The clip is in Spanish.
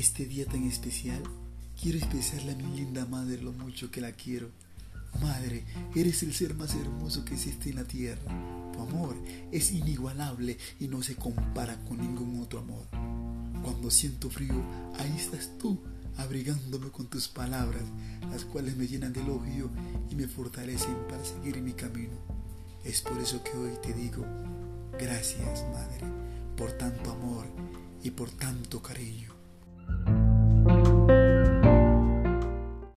Este día tan especial, quiero expresarle a mi linda madre lo mucho que la quiero. Madre, eres el ser más hermoso que existe en la tierra. Tu amor es inigualable y no se compara con ningún otro amor. Cuando siento frío, ahí estás tú, abrigándome con tus palabras, las cuales me llenan de elogio y me fortalecen para seguir mi camino. Es por eso que hoy te digo, gracias, Madre, por tanto amor y por tanto cariño.